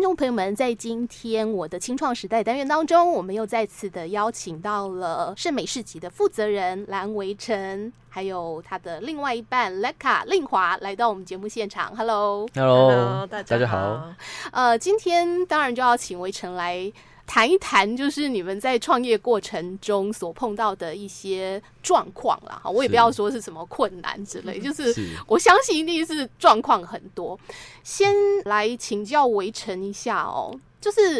听众朋友们，在今天我的青创时代单元当中，我们又再次的邀请到了盛美市集的负责人蓝维辰，还有他的另外一半 Leka 令华来到我们节目现场。Hello，Hello，大家好。呃，今天当然就要请维辰来。谈一谈，就是你们在创业过程中所碰到的一些状况啦。哈，我也不要说是什么困难之类，就是我相信一定是状况很多。先来请教围城一下哦，就是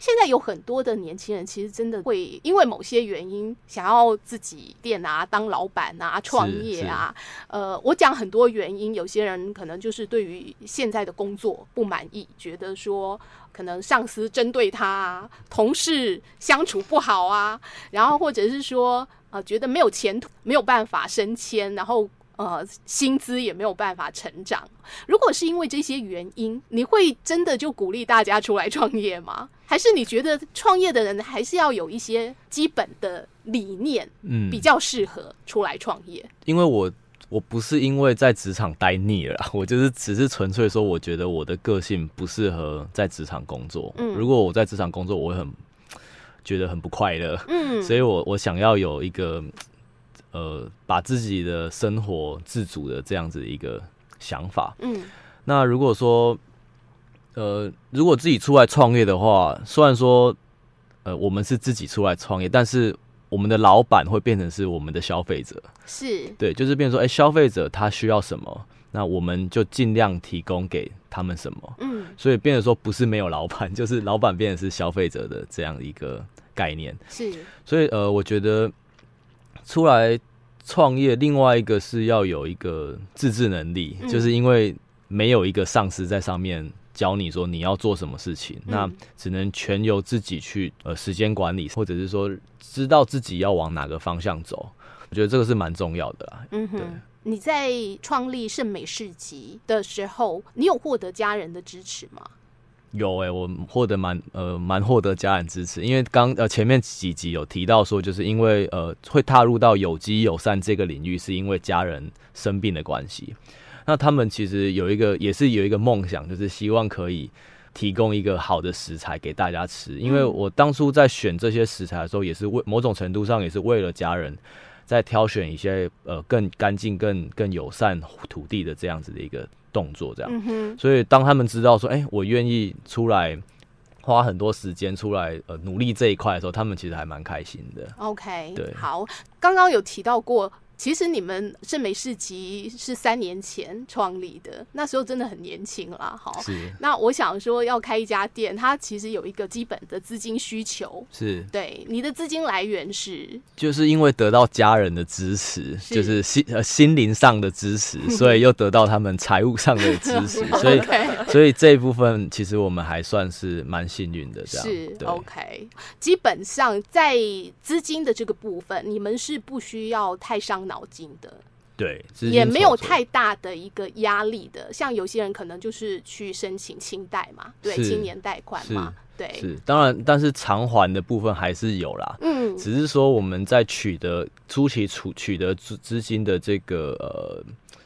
现在有很多的年轻人，其实真的会因为某些原因想要自己店啊，当老板啊，创业啊。呃，我讲很多原因，有些人可能就是对于现在的工作不满意，觉得说。可能上司针对他啊，同事相处不好啊，然后或者是说呃觉得没有前途，没有办法升迁，然后呃薪资也没有办法成长。如果是因为这些原因，你会真的就鼓励大家出来创业吗？还是你觉得创业的人还是要有一些基本的理念，嗯，比较适合出来创业？嗯，因为我。我不是因为在职场待腻了，我就是只是纯粹说，我觉得我的个性不适合在职场工作。嗯，如果我在职场工作，我会很觉得很不快乐。嗯，所以我我想要有一个呃，把自己的生活自主的这样子一个想法。嗯，那如果说呃，如果自己出来创业的话，虽然说呃，我们是自己出来创业，但是。我们的老板会变成是我们的消费者，是对，就是变成说，哎，消费者他需要什么，那我们就尽量提供给他们什么。嗯，所以变成说不是没有老板，就是老板变成是消费者的这样一个概念。是，所以呃，我觉得出来创业，另外一个是要有一个自制能力，嗯，就是因为没有一个上司在上面。教你说你要做什么事情，嗯、那只能全由自己去呃时间管理，或者是说知道自己要往哪个方向走。我觉得这个是蛮重要的啦。嗯哼，对。你在创立圣美市集的时候，你有获得家人的支持吗？有诶、欸，我获得蛮呃蛮获得家人支持，因为刚呃前面几集有提到说，就是因为呃会踏入到有机友善这个领域，是因为家人生病的关系。那他们其实有一个，也是有一个梦想，就是希望可以提供一个好的食材给大家吃。因为我当初在选这些食材的时候，也是为某种程度上也是为了家人，在挑选一些呃更干净、更更友善土地的这样子的一个动作。这样，所以当他们知道说，哎，我愿意出来花很多时间出来呃努力这一块的时候，他们其实还蛮开心的。OK，对，好，刚刚有提到过。其实你们圣美市集是三年前创立的，那时候真的很年轻啦。好，是。那我想说要开一家店，它其实有一个基本的资金需求。是。对，你的资金来源是？就是因为得到家人的支持，是就是心呃心灵上的支持，所以又得到他们财务上的支持，所以所以这一部分其实我们还算是蛮幸运的。这样是 OK。基本上在资金的这个部分，你们是不需要太伤脑筋的，对，也没有太大的一个压力的。像有些人可能就是去申请清贷嘛，对，青年贷款嘛，对，是当然，但是偿还的部分还是有啦。嗯，只是说我们在取得初期取取得资资金的这个呃。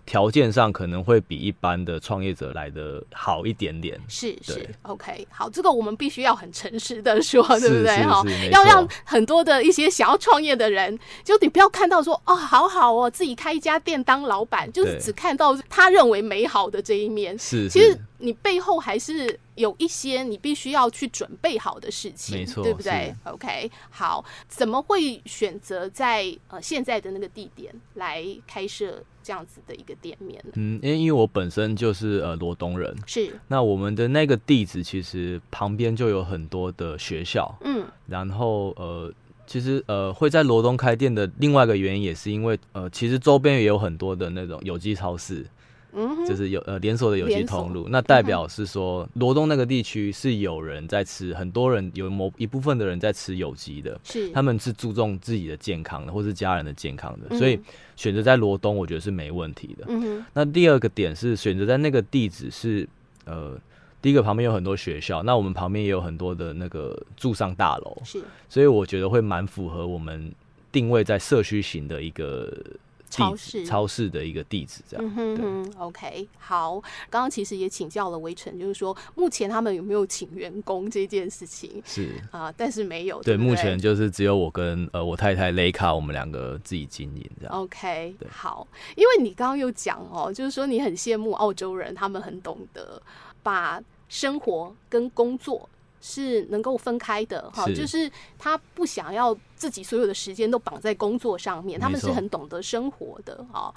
条件上可能会比一般的创业者来的好一点点，是是，OK，好，这个我们必须要很诚实的说，对不对？哈，要让很多的一些想要创业的人，就你不要看到说哦，好好哦，自己开一家店当老板，就是只看到他认为美好的这一面，是，其实你背后还是有一些你必须要去准备好的事情，没错，对不对？OK，好，怎么会选择在呃现在的那个地点来开设？这样子的一个店面，嗯，因为因为我本身就是呃罗东人，是，那我们的那个地址其实旁边就有很多的学校，嗯，然后呃，其实呃会在罗东开店的另外一个原因也是因为呃，其实周边也有很多的那种有机超市。嗯，就是有呃连锁的有机通路，那代表是说罗东那个地区是有人在吃，很多人有某一部分的人在吃有机的，是。他们是注重自己的健康的，或是家人的健康的，所以选择在罗东，我觉得是没问题的。嗯哼。那第二个点是选择在那个地址是呃，第一个旁边有很多学校，那我们旁边也有很多的那个住上大楼，是，所以我觉得会蛮符合我们定位在社区型的一个。超市超市的一个地址，这样。嗯哼哼，OK，好。刚刚其实也请教了维晨，就是说目前他们有没有请员工这件事情？是啊、呃，但是没有。对，对，对，目前就是只有我跟呃我太太雷卡，我们两个自己经营这样。OK，好。因为你刚刚有讲哦，就是说你很羡慕澳洲人，他们很懂得把生活跟工作。是能够分开的哈，就是他不想要自己所有的时间都绑在工作上面，他们是很懂得生活的哈。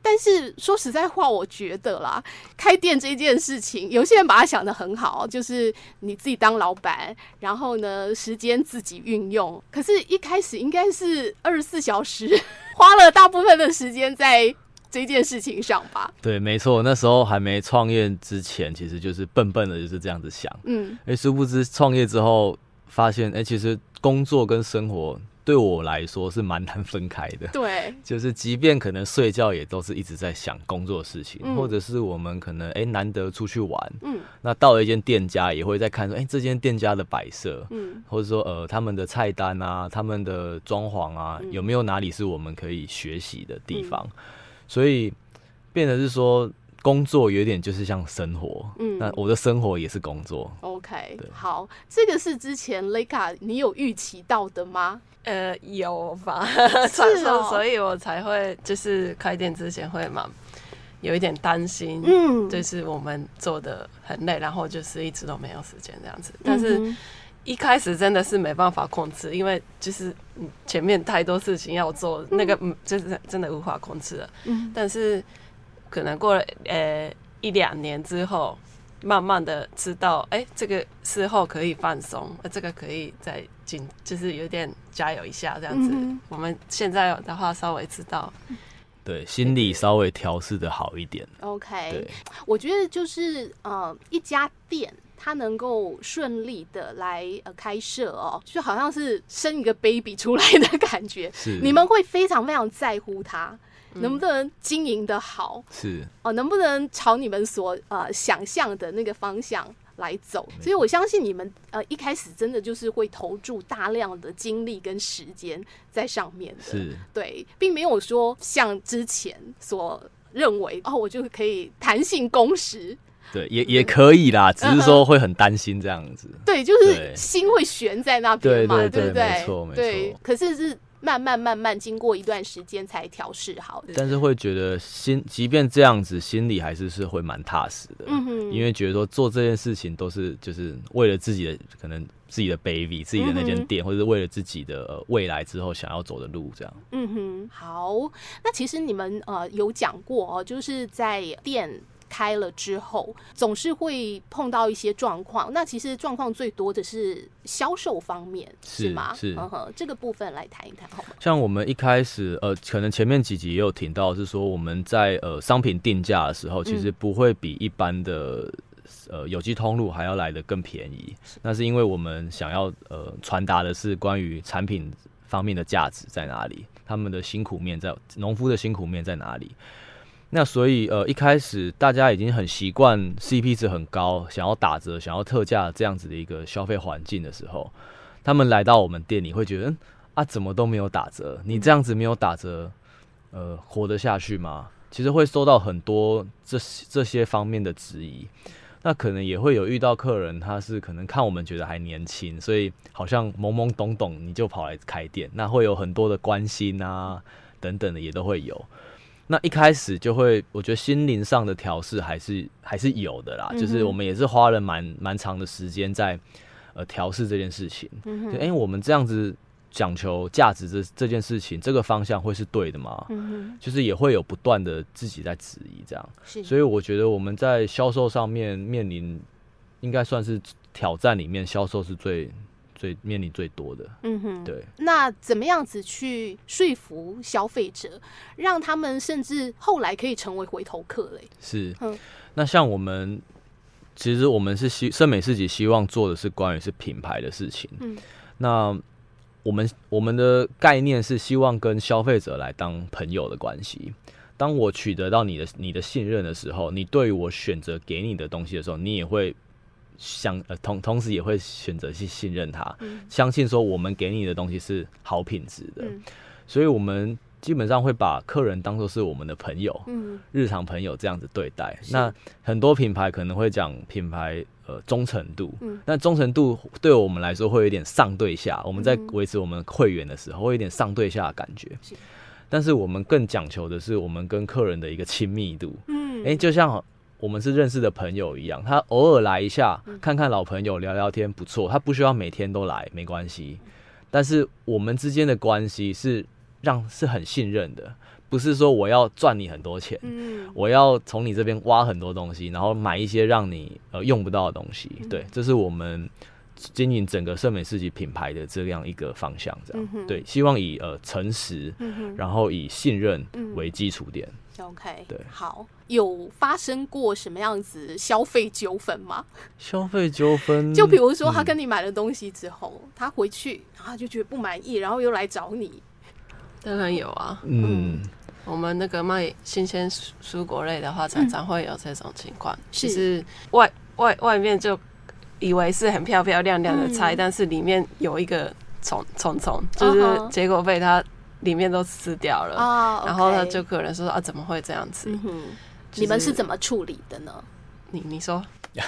但是说实在话，我觉得啦，开店这件事情，有些人把它想得很好，就是你自己当老板，然后呢，时间自己运用。可是，一开始应该是二十四小时，花了大部分的时间在。这件事情上吧，对，没错，那时候还没创业之前，其实就是笨笨的，就是这样子想。嗯，哎，殊不知创业之后，发现，哎，其实工作跟生活对我来说是蛮难分开的。对，就是即便可能睡觉也都是一直在想工作的事情，嗯、或者是我们可能哎难得出去玩，嗯，那到了一间店家也会在看说，哎，这间店家的摆设，嗯，或者说呃他们的菜单啊，他们的装潢啊，嗯、有没有哪里是我们可以学习的地方？嗯所以，变得是说，工作有点就是像生活，嗯，那我的生活也是工作。OK，好，这个是之前雷卡你有预期到的吗？呃，有吧，是哦，所以我才会就是开店之前会嘛有一点担心，嗯，就是我们做的很累，然后就是一直都没有时间这样子，但是。嗯一开始真的是没办法控制，因为就是前面太多事情要做，那个嗯，就是真的无法控制了。嗯，但是可能过了呃一两年之后，慢慢的知道，哎，这个时候可以放松，这个可以再进，就是有点加油一下这样子。我们现在的话稍微知道，对，心理稍微调试的好一点。OK，对，我觉得就是呃一家店。他能够顺利的来呃开设哦，就好像是生一个 baby 出来的感觉。是，你们会非常非常在乎他能不能经营的好，是哦，能不能朝你们所呃想象的那个方向来走。所以我相信你们呃一开始真的就是会投注大量的精力跟时间在上面的。是，对，并没有说像之前所认为哦，我就可以弹性工时。对，也也可以啦，只是说会很担心这样子。对，就是心会悬在那边嘛，对对不对？没错，没错。对，可是是慢慢慢慢经过一段时间才调试好的。但是会觉得心，即便这样子，心里还是是会蛮踏实的。嗯哼，因为觉得说做这件事情都是就是为了自己的可能自己的 baby，自己的那间店，或者是为了自己的未来之后想要走的路这样。嗯哼，好。那其实你们呃有讲过哦，就是在店。开了之后，总是会碰到一些状况。那其实状况最多的是销售方面，是，是吗？是，嗯哼，这个部分来谈一谈好吗？像我们一开始，呃，可能前面几集也有听到，是说我们在呃商品定价的时候，其实不会比一般的呃有机通路还要来的更便宜。那是因为我们想要呃传达的是关于产品方面的价值在哪里，他们的辛苦面在农夫的辛苦面在哪里。那所以，呃，一开始大家已经很习惯 CP 值很高，想要打折、想要特价这样子的一个消费环境的时候，他们来到我们店里会觉得，嗯，啊，怎么都没有打折？你这样子没有打折，呃，活得下去吗？其实会收到很多这这些方面的质疑。那可能也会有遇到客人，他是可能看我们觉得还年轻，所以好像懵懵懂懂你就跑来开店，那会有很多的关心啊等等的也都会有。那一开始就会，我觉得心灵上的调试还是还是有的啦，嗯、就是我们也是花了蛮蛮长的时间在呃调试这件事情。嗯哼，哎、欸，我们这样子讲求价值这这件事情，这个方向会是对的吗？嗯哼，就是也会有不断的自己在质疑这样。是，所以我觉得我们在销售上面面临，应该算是挑战里面，销售是最。最面临最多的，嗯哼，对。那怎么样子去说服消费者，让他们甚至后来可以成为回头客嘞？是，嗯。那像我们，其实我们是希圣美自己希望做的是关于是品牌的事情。嗯。那我们我们的概念是希望跟消费者来当朋友的关系。当我取得到你的你的信任的时候，你对于我选择给你的东西的时候，你也会。相呃同同时也会选择去信任他，嗯、相信说我们给你的东西是好品质的，嗯、所以我们基本上会把客人当做是我们的朋友，嗯，日常朋友这样子对待。那很多品牌可能会讲品牌呃忠诚度，嗯，那忠诚度对我们来说会有点上对下。我们在维持我们会员的时候，会有点上对下的感觉。是，但是我们更讲求的是我们跟客人的一个亲密度。嗯，哎，就像我们是认识的朋友一样，他偶尔来一下，看看老朋友聊聊天不错，他不需要每天都来，没关系。但是我们之间的关系是。让是很信任的，不是说我要赚你很多钱，嗯，我要从你这边挖很多东西，然后买一些让你呃用不到的东西，嗯、对，这是我们经营整个圣美世纪品牌的这样一个方向，这样、嗯、对，希望以呃诚实、嗯，然后以信任为基础点。OK，对，好，有发生过什么样子消费纠纷吗？消费纠纷，就比如说他跟你买了东西之后，嗯、他回去然后就觉得不满意，然后又来找你。当然有啊，嗯，我们那个卖新鲜蔬蔬果类的话，常常会有这种情况，其实外外外面就以为是很漂漂亮亮的菜，嗯、但是里面有一个虫虫虫，就是结果被它里面都吃掉了，哦、然后他就可能说啊，怎么会这样子？嗯就是、你们是怎么处理的呢？你你说。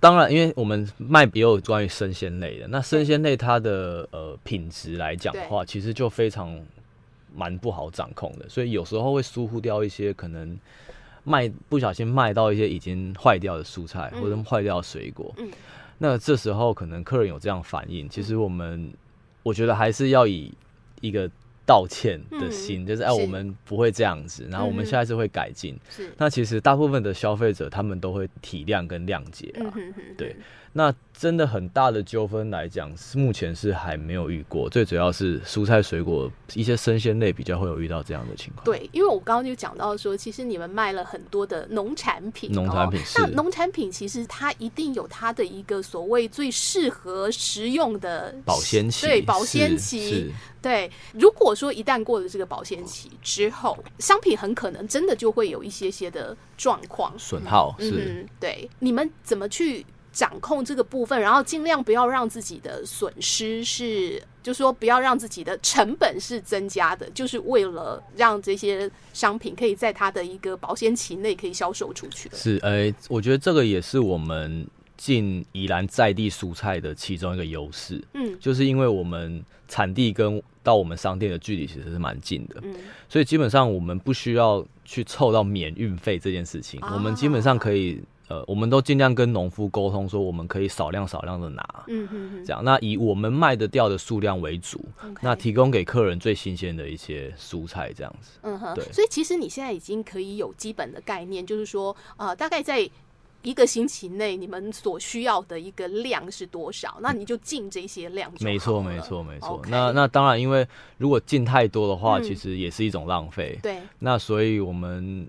当然，因为我们卖也有关于生鲜类的，那生鲜类它的呃品质来讲的话，其实就非常蛮不好掌控的，所以有时候会疏忽掉一些可能卖不小心卖到一些已经坏掉的蔬菜或者坏掉的水果，嗯，那这时候可能客人有这样反应，其实我们我觉得还是要以一个。道歉的心，嗯、就是哎，我们不会这样子，然后我们下一次会改进。是，那其实大部分的消费者他们都会体谅跟谅解啊，嗯、对。那真的很大的纠纷来讲，是目前是还没有遇过。最主要是蔬菜水果一些生鲜类比较会有遇到这样的情况。对，因为我刚刚就讲到说，其实你们卖了很多的农产品，农产品是。那农产品其实它一定有它的一个所谓最适合食用的保鲜期，对，保鲜期。对，如果说一旦过了这个保鲜期之后，商品很可能真的就会有一些些的状况损耗。是、嗯，对，你们怎么去？掌控这个部分，然后尽量不要让自己的损失是，就说不要让自己的成本是增加的，就是为了让这些商品可以在它的一个保鲜期内可以销售出去。是，哎、欸，我觉得这个也是我们进宜兰在地蔬菜的其中一个优势。嗯，就是因为我们产地跟到我们商店的距离其实是蛮近的，嗯，所以基本上我们不需要去凑到免运费这件事情，啊，我们基本上可以。呃，我们都尽量跟农夫沟通，说我们可以少量少量的拿，嗯哼哼，这样。那以我们卖得掉的数量为主那提供给客人最新鲜的一些蔬菜，这样子。嗯哼，对。所以其实你现在已经可以有基本的概念，就是说，呃，大概在一个星期内，你们所需要的一个量是多少？那你就进这些量。没错，没错，没错。那那当然，因为如果进太多的话，嗯，其实也是一种浪费。对。那所以我们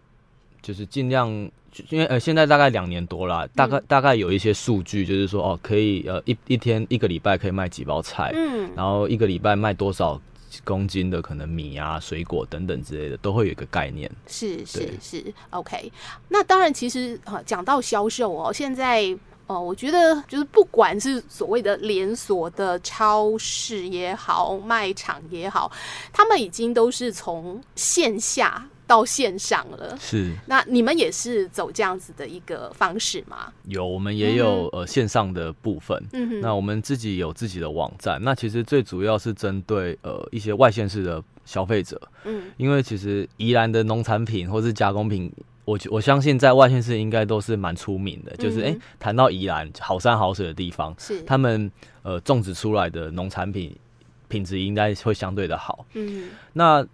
就是尽量。因为呃，现在大概两年多了，大概、嗯、大概有一些数据，就是说哦，可以呃一一天一个礼拜可以卖几包菜，嗯，然后一个礼拜卖多少公斤的可能米啊、水果等等之类的，都会有一个概念。是是是，OK。那当然，其实啊，讲到销售哦，现在哦，我觉得就是不管是所谓的连锁的超市也好，卖场也好，他们已经都是从线下。到线上了，是。那你们也是走这样子的一个方式吗？有，我们也有、嗯、呃线上的部分。嗯哼。那我们自己有自己的网站。那其实最主要是针对呃一些外县市的消费者。嗯。因为其实宜兰的农产品 或是加工品，我我相信在外县市应该都是蛮出名的。就是哎，谈、欸、到宜兰好山好水的地方，是他们呃种植出来的农产品品质应该会相对的好。嗯。那。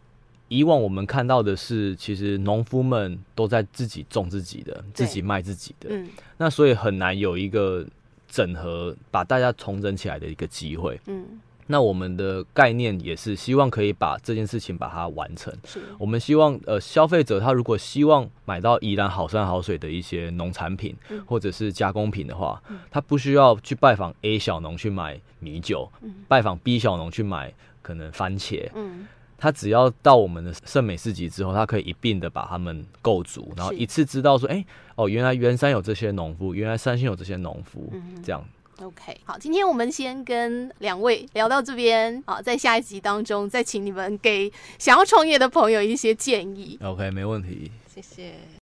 以往我们看到的是，其实农夫们都在自己种自己的，自己卖自己的，嗯，那所以很难有一个整合，把大家重整起来的一个机会，嗯，那我们的概念也是希望可以把这件事情把它完成。是，我们希望呃消费者他如果希望买到宜兰好山好水的一些农产品，嗯，或者是加工品的话，嗯，他不需要去拜访 A 小农去买米酒，嗯，拜访 B 小农去买可能番茄，嗯。他只要到我们的圣美市集之后他可以一并的把他们构足然后一次知道说哎哦原来原山有这些农夫原来三星有这些农夫这样。Ok 好今天我们先跟两位聊到这边好在下一集当中再请你们给想要创业的朋友一些建议。Ok 没问题。谢谢。